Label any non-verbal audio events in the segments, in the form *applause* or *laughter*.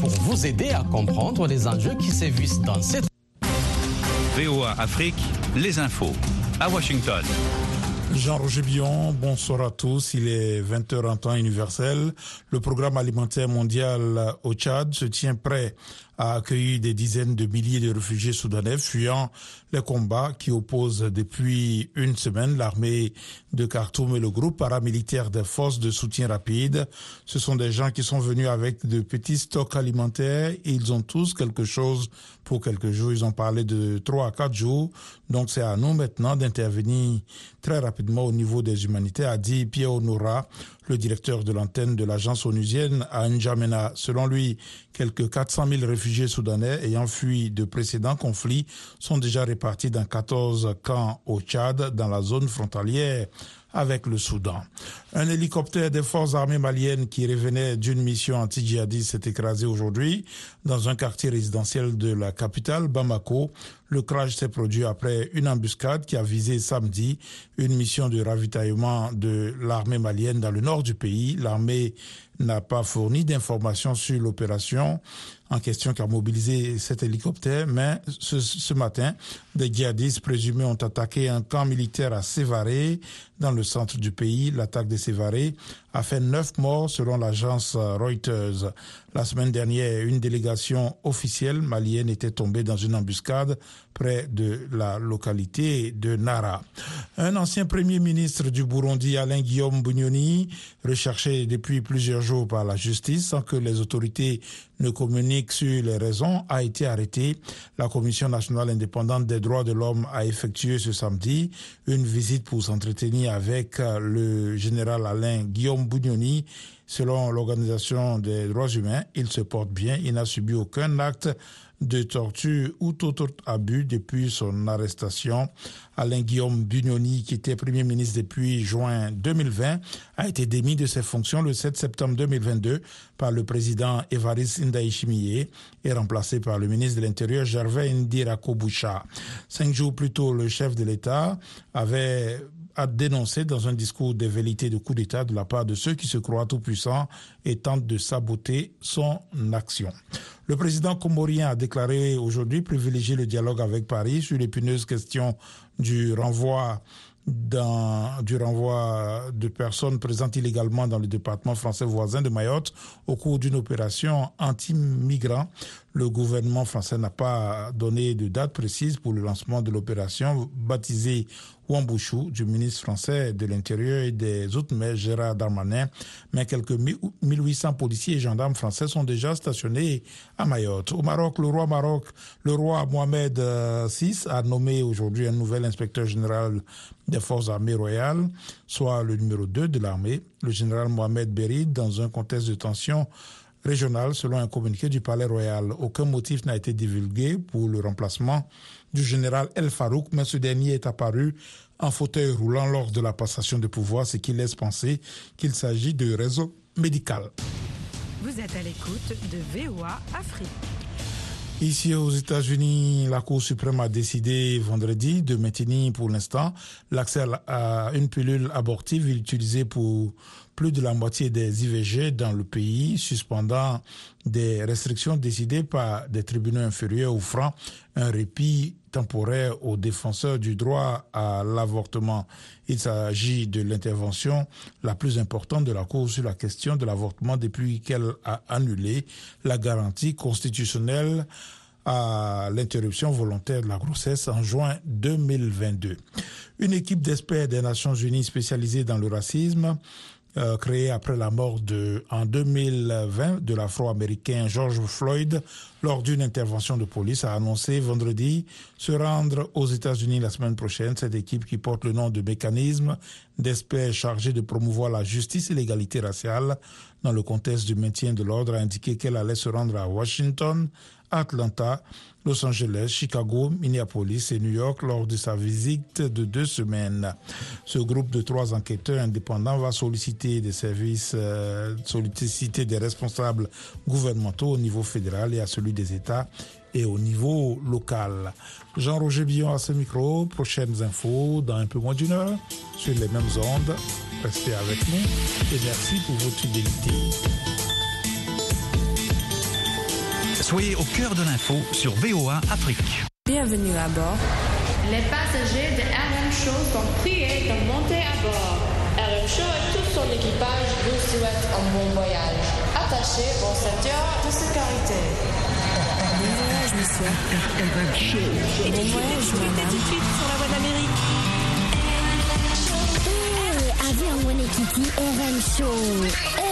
pour vous aider à comprendre les enjeux qui sévissent dans cette VOA Afrique, les infos à Washington. Jean-Roger Bion, bonsoir à tous. Il est 20h en temps universel. Le programme alimentaire mondial au Tchad se tient prêt a accueilli des dizaines de milliers de réfugiés soudanais fuyant les combats qui opposent depuis une semaine l'armée de Khartoum et le groupe paramilitaire des forces de soutien rapide. Ce sont des gens qui sont venus avec de petits stocks alimentaires et ils ont tous quelque chose pour quelques jours. Ils ont parlé de trois à quatre jours. Donc c'est à nous maintenant d'intervenir très rapidement au niveau des humanitaires, a dit Pierre Honora, le directeur de l'antenne de l'agence onusienne à N'Djamena. Selon lui, quelques 400 000 réfugiés soudanais ayant fui de précédents conflits sont déjà répartis dans 14 camps au Tchad, dans la zone frontalière avec le Soudan. Un hélicoptère des forces armées maliennes qui revenait d'une mission anti-djihadiste s'est écrasé aujourd'hui dans un quartier résidentiel de la capitale, Bamako. Le crash s'est produit après une embuscade qui a visé samedi une mission de ravitaillement de l'armée malienne dans le nord du pays. L'armée n'a pas fourni d'informations sur l'opération en question qui a mobilisé cet hélicoptère, mais ce, matin, des djihadistes présumés ont attaqué un camp militaire à Sévaré, dans le centre du pays. L'attaque de Sévaré a fait neuf morts selon l'agence Reuters. La semaine dernière, une délégation officielle malienne était tombée dans une embuscade près de la localité de Nara. Un ancien premier ministre du Burundi, Alain Guillaume Bugnoni, recherché depuis plusieurs jours par la justice sans que les autorités ne communiquent sur les raisons, a été arrêté. La Commission nationale indépendante des droits de l'homme a effectué ce samedi une visite pour s'entretenir avec le général Alain Guillaume Bugnoni. Selon l'Organisation des droits humains, il se porte bien, il n'a subi aucun acte de torture ou tout autre abus depuis son arrestation. Alain Guillaume Bugnoni, qui était Premier ministre depuis juin 2020, a été démis de ses fonctions le 7 septembre 2022 par le président Evariste Ndaïchimiye et remplacé par le ministre de l'Intérieur Gervais Ndirakoboucha. Cinq jours plus tôt, le chef de l'État avait a dénoncé dans un discours des vérités de coup d'État de la part de ceux qui se croient tout-puissants et tentent de saboter son action. Le président comorien a déclaré aujourd'hui privilégier le dialogue avec Paris sur l'épineuse question du renvoi dans, du renvoi de personnes présentes illégalement dans le département français voisin de Mayotte au cours d'une opération anti-migrants. Le gouvernement français n'a pas donné de date précise pour le lancement de l'opération baptisée Wambouchou du ministre français de l'Intérieur et des Outre-mer Gérard Darmanin. Mais quelques 1800 policiers et gendarmes français sont déjà stationnés à Mayotte. Au Maroc, le roi Maroc, le roi Mohamed VI a nommé aujourd'hui un nouvel inspecteur général des forces armées royales, soit le numéro 2 de l'armée, le général Mohamed Berid, dans un contexte de tension régionale, selon un communiqué du Palais Royal. Aucun motif n'a été divulgué pour le remplacement du général El Farouk, mais ce dernier est apparu en fauteuil roulant lors de la passation de pouvoir, ce qui laisse penser qu'il s'agit de réseau médical. Vous êtes à l'écoute de VOA Afrique. Ici aux États-Unis, la Cour suprême a décidé vendredi de maintenir pour l'instant l'accès à une pilule abortive utilisée pour plus de la moitié des IVG dans le pays, suspendant des restrictions décidées par des tribunaux inférieurs offrant un répit temporaire aux défenseurs du droit à l'avortement. Il s'agit de l'intervention la plus importante de la Cour sur la question de l'avortement depuis qu'elle a annulé la garantie constitutionnelle à l'interruption volontaire de la grossesse en juin 2022. Une équipe d'experts des Nations Unies spécialisée dans le racisme euh, créé après la mort de, en 2020 de l'afro-américain George Floyd lors d'une intervention de police, a annoncé vendredi se rendre aux États-Unis la semaine prochaine. Cette équipe qui porte le nom de mécanisme d'experts chargés de promouvoir la justice et l'égalité raciale dans le contexte du maintien de l'ordre a indiqué qu'elle allait se rendre à Washington, Atlanta, Los Angeles, Chicago, Minneapolis et New York lors de sa visite de deux semaines. Ce groupe de trois enquêteurs indépendants va solliciter des services, euh, solliciter des responsables gouvernementaux au niveau fédéral et à celui des États et au niveau local. Jean-Roger Billon à ce micro. Prochaines infos dans un peu moins d'une heure sur les mêmes ondes. Restez avec nous et merci pour votre fidélité. Soyez au cœur de l'info sur VOA Afrique. Bienvenue à bord. Les passagers de RM Show sont priés de monter à bord. RM Show et tout son équipage vous souhaitent un bon voyage. Attachez vos ceintures de sécurité. Bon voyage, monsieur. Bon voyage, madame. sur la voie d'Amérique. Eh, avion mwenyekiti RM Show.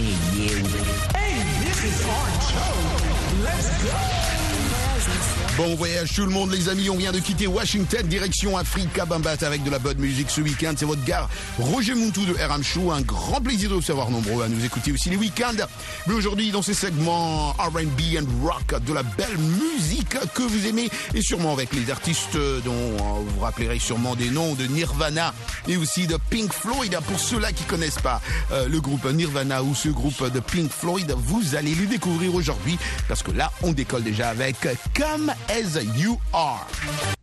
you. Hey, this is our show. Let's go. Bon voyage tout le monde les amis, on vient de quitter Washington, direction Africa Bambat avec de la bonne musique ce week-end. C'est votre gars Roger Muntou de RM Show. Un grand plaisir de vous savoir nombreux à nous écouter aussi les week-ends. Mais aujourd'hui dans ces segments R&B and rock, de la belle musique que vous aimez et sûrement avec les artistes dont euh, vous vous rappellerez sûrement des noms de Nirvana et aussi de Pink Floyd. Pour ceux-là qui connaissent pas euh, le groupe Nirvana ou ce groupe de Pink Floyd, vous allez les découvrir aujourd'hui parce que là on décolle déjà avec Come As You Are.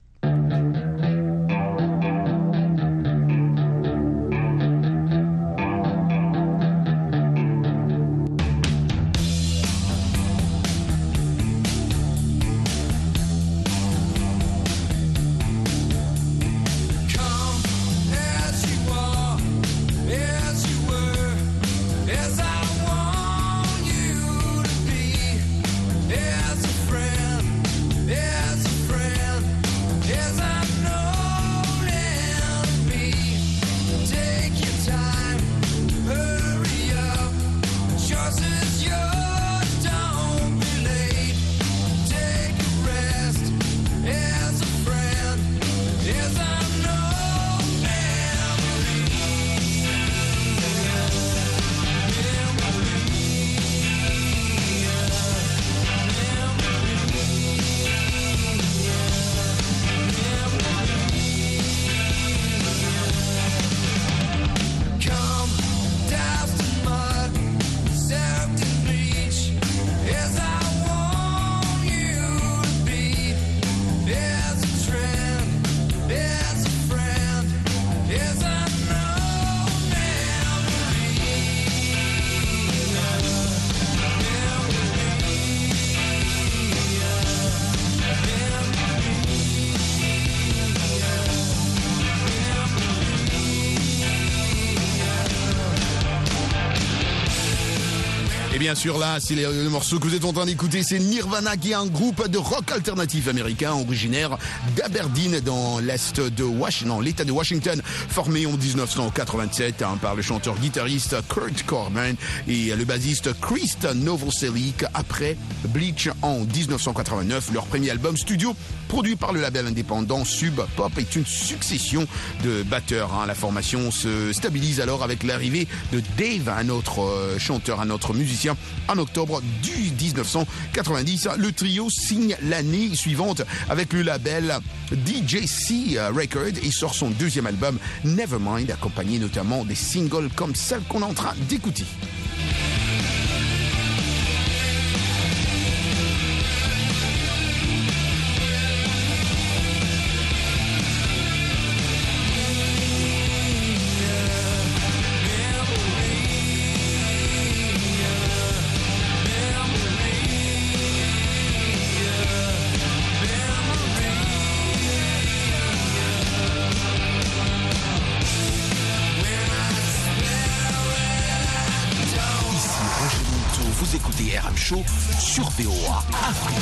Bien sûr là, c'est le, morceau que vous êtes en train d'écouter, c'est Nirvana qui est un groupe de rock alternatif américain originaire d'Aberdeen dans l'est de Washington, l'État de Washington, formé en 1987 hein, par le chanteur-guitariste Kurt Cobain et le bassiste Chris Novoselic après Bleach en 1989. Leur premier album studio produit par le label indépendant Sub Pop est une succession de batteurs. hein. La formation se stabilise alors avec l'arrivée de Dave, un autre euh, chanteur, un autre musicien, en octobre du 1990. Le trio signe l'année suivante avec le label DJC Record et sort son deuxième album Nevermind, accompagné notamment des singles comme celle qu'on est en train d'écouter. Vous écoutez RM Show sur Afrique.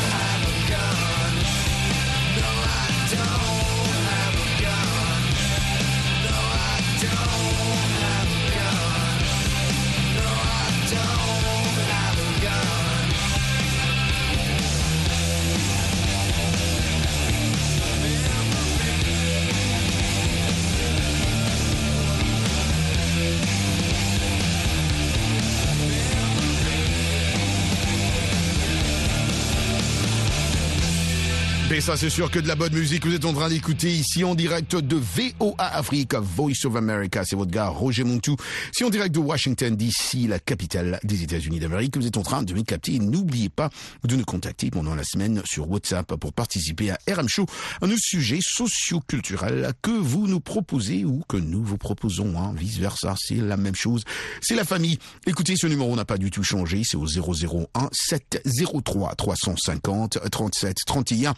Ça, c'est sûr que de la bonne musique vous êtes en train d'écouter ici en direct de VOA Afrique, Voice of America. C'est votre gars Roger Montou. Si en direct de Washington DC, la capitale des États-Unis d'Amérique, vous êtes en train de me capter. N'oubliez pas de nous contacter pendant la semaine sur WhatsApp pour participer à RM Show, un sujet socio-culturel que vous nous proposez ou que nous vous proposons. Hein. Vice versa, c'est la même chose. C'est la famille. Écoutez, ce numéro n'a pas du tout changé. C'est au 001 703 350 37 31.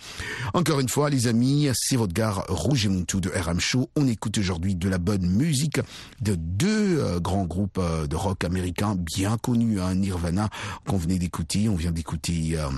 Encore une fois, les amis, c'est votre gare Rouge et Moutou de RM Show. On écoute aujourd'hui de la bonne musique de deux euh, grands groupes euh, de rock américains bien connus, hein, Nirvana, qu'on venait d'écouter. On vient d'écouter... Euh,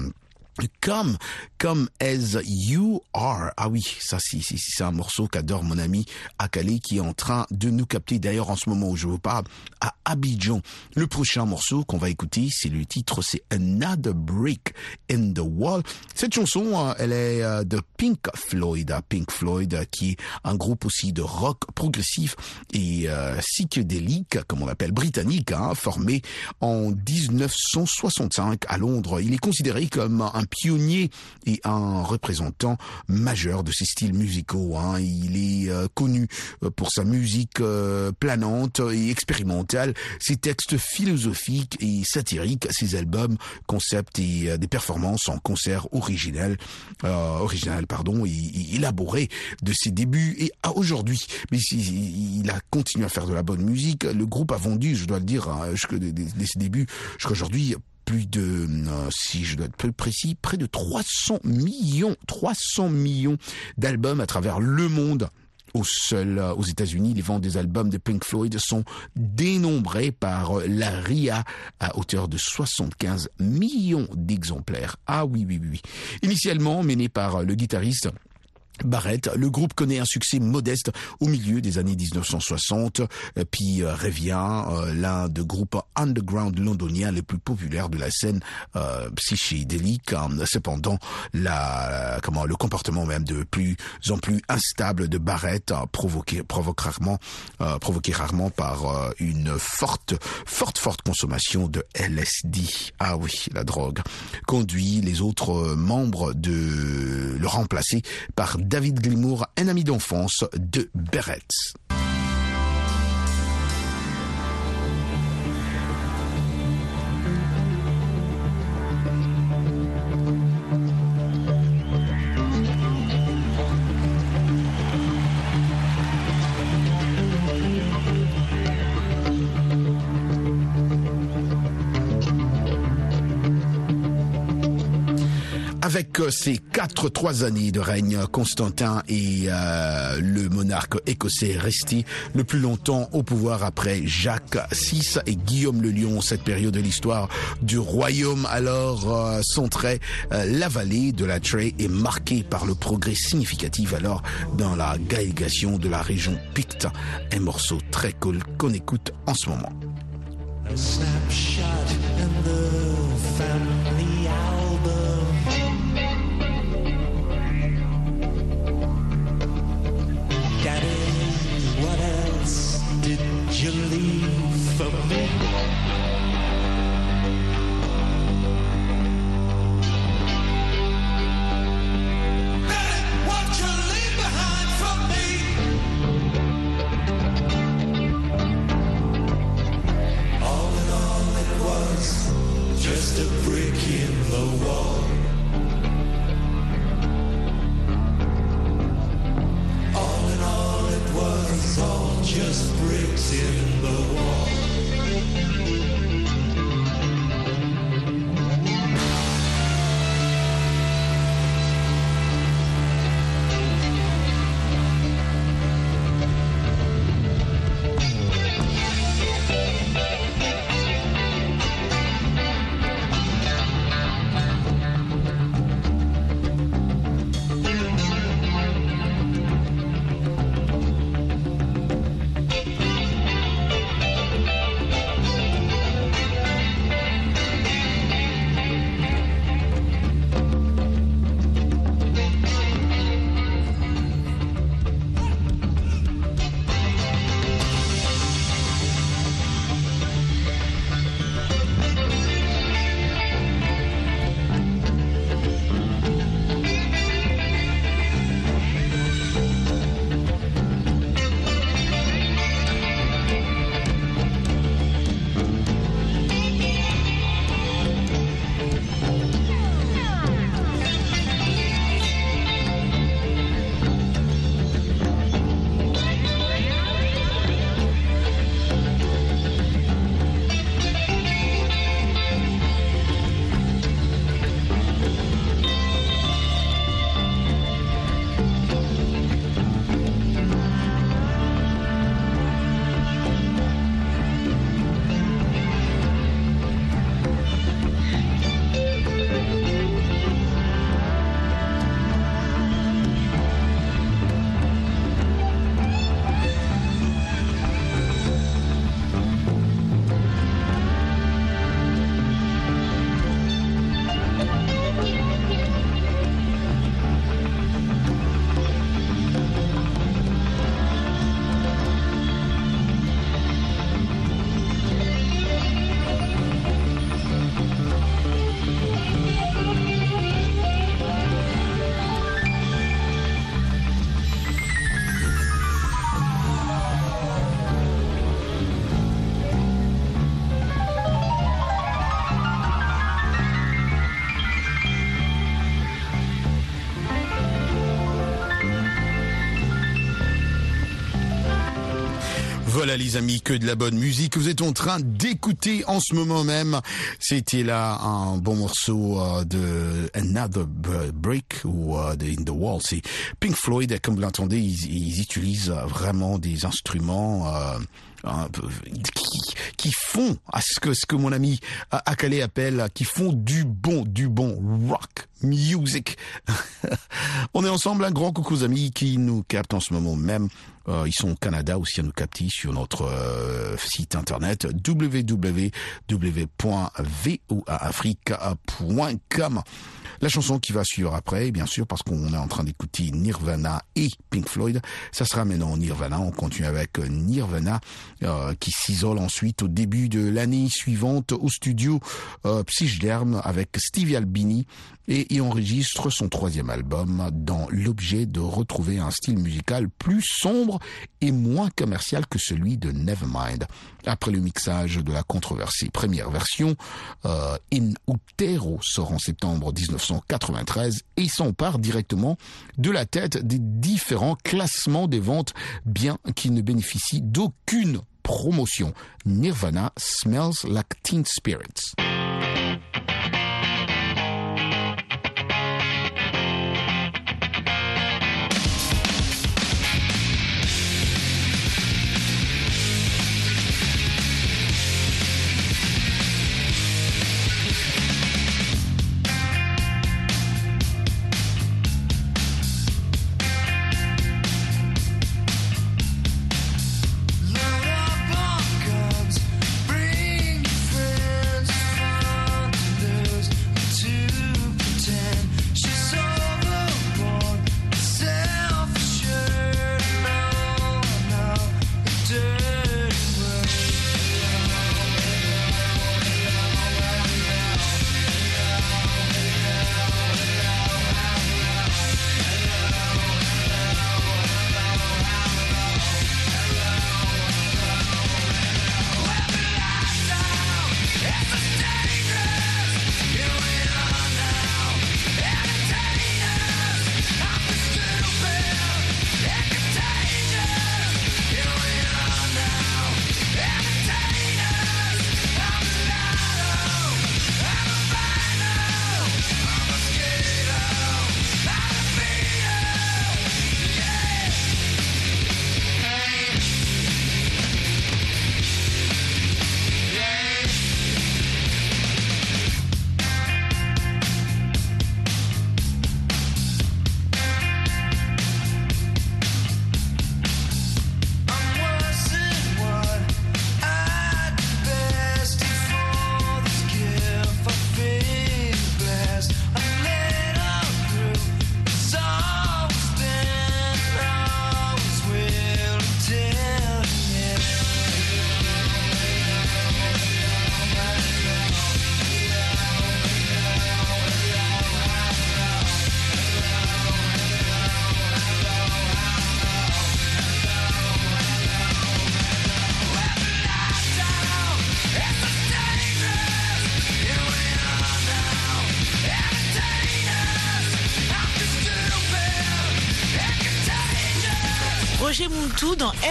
Come, come as you are. Ah oui, ça c'est c'est un morceau qu'adore mon ami Akale qui est en train de nous capter d'ailleurs en ce moment où je vous parle à Abidjan. Le prochain morceau qu'on va écouter, c'est le titre, c'est Another Brick in the Wall. Cette chanson, euh, elle est euh, de Pink Floyd, Pink Floyd euh, qui est un groupe aussi de rock progressif et psychédélique, comme on l'appelle britannique, hein, formé en 1965 à Londres. Il est considéré comme un pionnier et un représentant majeur de ces styles musicaux. Hein. Il est euh, connu euh, pour sa musique euh, planante et expérimentale, ses textes philosophiques et satiriques, ses albums, concepts et des performances en concert original, original pardon, et, élaboré de ses débuts et à aujourd'hui. Mais il a continué à faire de la bonne musique. Le groupe a vendu, je dois le dire, hein, jusqu'à ses débuts, jusqu'à aujourd'hui, plus de, euh, si je dois être précis, près de 300 millions, 300 millions d'albums à travers le monde. Au seul, euh, aux États-Unis, les ventes des albums de Pink Floyd sont dénombrées par euh, la RIA à hauteur de 75 millions d'exemplaires. Ah oui, oui, oui. Initialement mené par le guitariste Barrett, le groupe connaît un succès modeste au milieu des années 1960, euh, puis euh, revient euh, l'un des groupes underground londoniens les plus populaires de la scène euh, psychédélique. Hein. Cependant, la, comment, le comportement même de plus en plus instable de Barrett, provoqué, provoque rarement, provoqué rarement par une forte, forte, forte consommation de LSD. Ah oui, la drogue conduit les autres membres de le remplacer par David Glimour, un ami d'enfance de Berets. Ces quatre trois années de règne, Constantin est euh, le monarque écossais resté le plus longtemps au pouvoir après Jacques VI et Guillaume le Lion. Cette période de l'histoire du royaume alors euh, centrait euh, la vallée de la Trey est marquée par le progrès significatif alors dans la gaégation de la région Picte. Un morceau très cool qu'on écoute en ce moment. just bricks in the wall. Voilà les amis, que de la bonne musique que vous êtes en train d'écouter en ce moment même. C'était là un bon morceau euh, de Another Break ou euh, de In the Wall. C'est Pink Floyd, comme vous l'entendez, ils, utilisent vraiment des instruments euh, qui, font à ce que ce que mon ami Akale appelle, qui font du bon, du bon rock music. *laughs* On est ensemble, un grand coucou aux amis qui nous captent en ce moment même. Euh, ils sont au Canada aussi à nous capter sur notre euh, site internet www.voaafrica.com. La chanson qui va suivre après, bien sûr, parce qu'on est en train d'écouter Nirvana et Pink Floyd, ça sera maintenant Nirvana. On continue avec Nirvana euh, qui s'isole ensuite au début de l'année suivante au studio Psychderm avec Stevie Albini et il enregistre son troisième album dans l'objet de retrouver un style musical plus sombre et moins commercial que celui de Nevermind. Après le mixage de la controversée première version, euh, In Utero sort en septembre 1993 et s'empare directement de la tête des différents classements des ventes, bien qu'il ne bénéficie d'aucune promotion. Nirvana smells like teen spirits.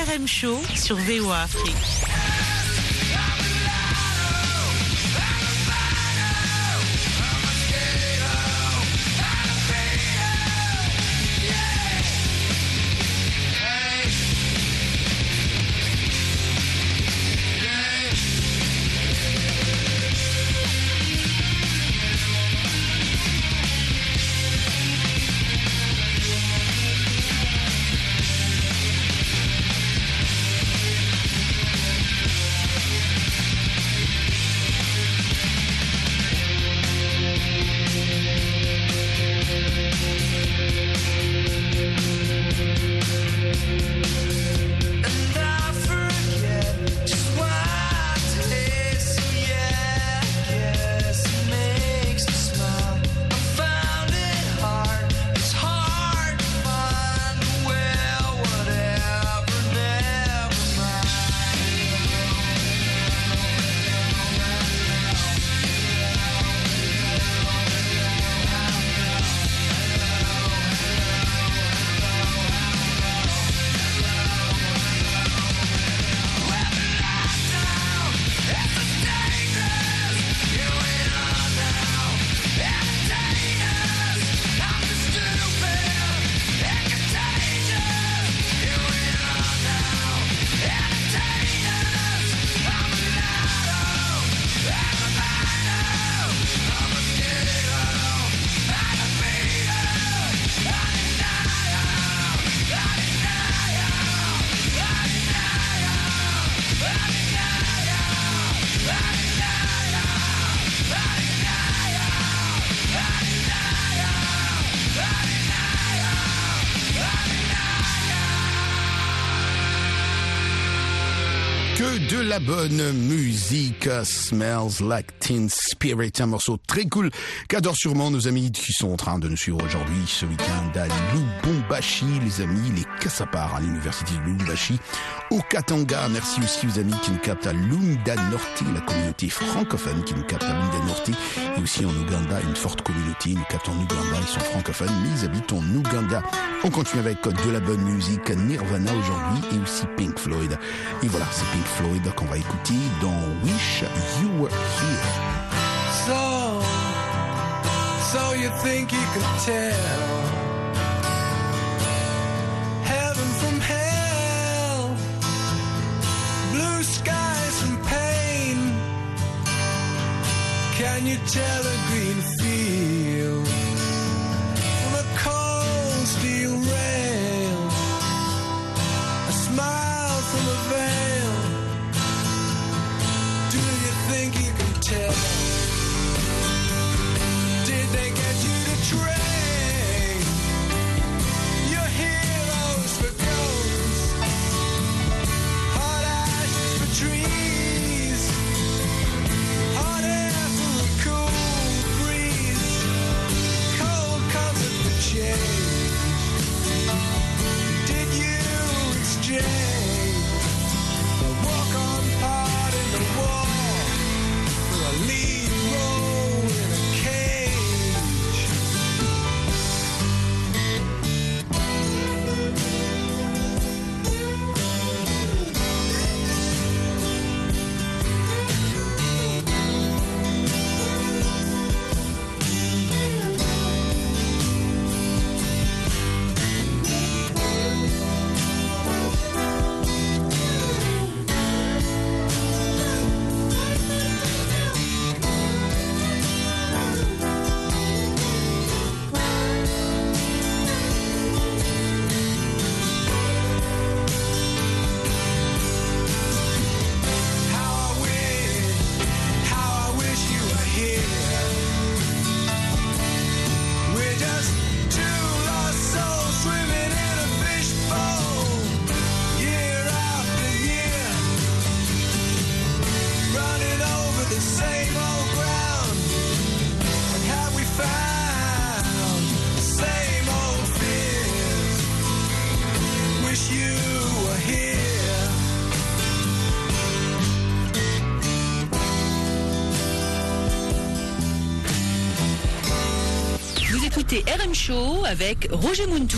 RM Show sur VOA Afrique. La bonne musique. Smells Like Teen Spirit, un morceau très cool qu'adorent sûrement nos amis qui sont en train de nous suivre aujourd'hui ce week-end à Lubumbashi, les amis, les Kassapar à l'université de Lubumbashi, au Katanga. Merci aussi aux amis qui nous captent à Lunda Norte, la communauté francophone qui nous capte à Lunda Norte, et aussi en Ouganda, une forte communauté, nous captent en Ouganda, ils sont francophones, mais ils habitent en Ouganda. On continue avec de la bonne musique, Nirvana aujourd'hui, et aussi Pink Floyd. Et voilà, c'est Pink Floyd qu'on va écouter dans Wish You Were Here. So, so you think you could tell heaven from hell, blue skies from pain? Can you tell a green Avec Roger Muntou.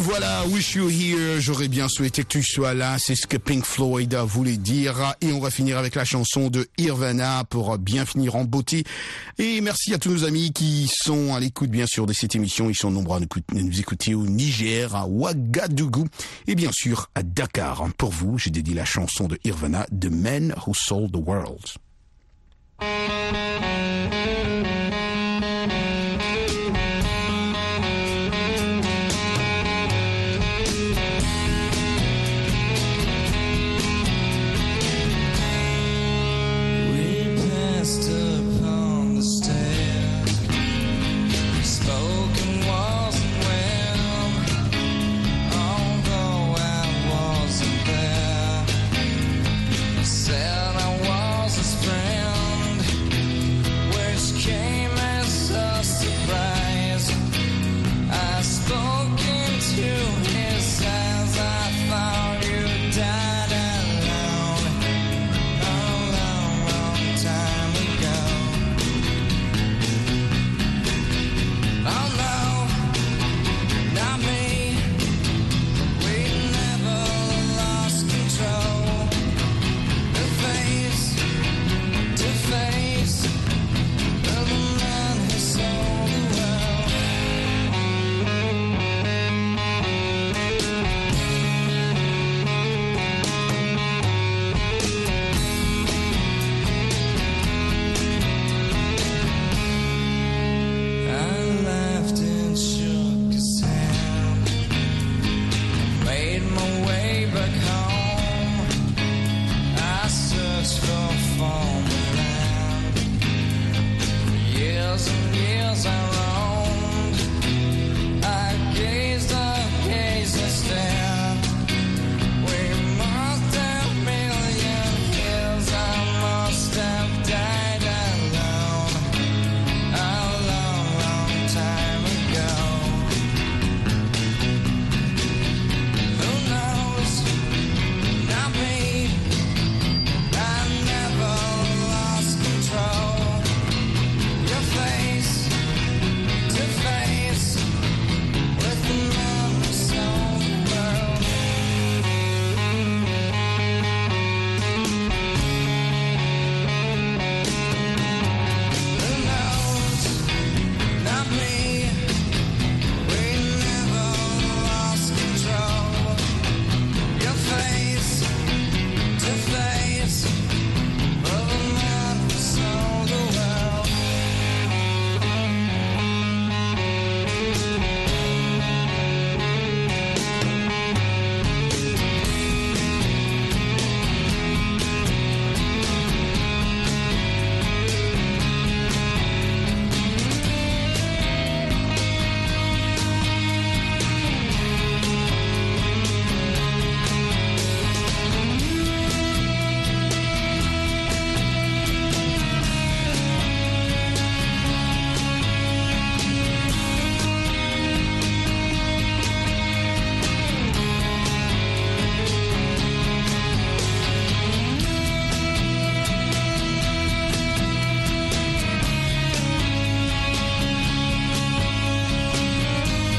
Voilà, Wish You Here, j'aurais bien souhaité que tu sois là, c'est ce que Pink Floyd voulait dire. Et on va finir avec la chanson de Irvana pour bien finir en beauté. Et merci à tous nos amis qui sont à l'écoute bien sûr de cette émission. Ils sont nombreux à nous écouter- au Niger, à Ouagadougou et bien sûr à Dakar. Pour vous, j'ai dédié la chanson de Irvana, The Man Who Sold the World.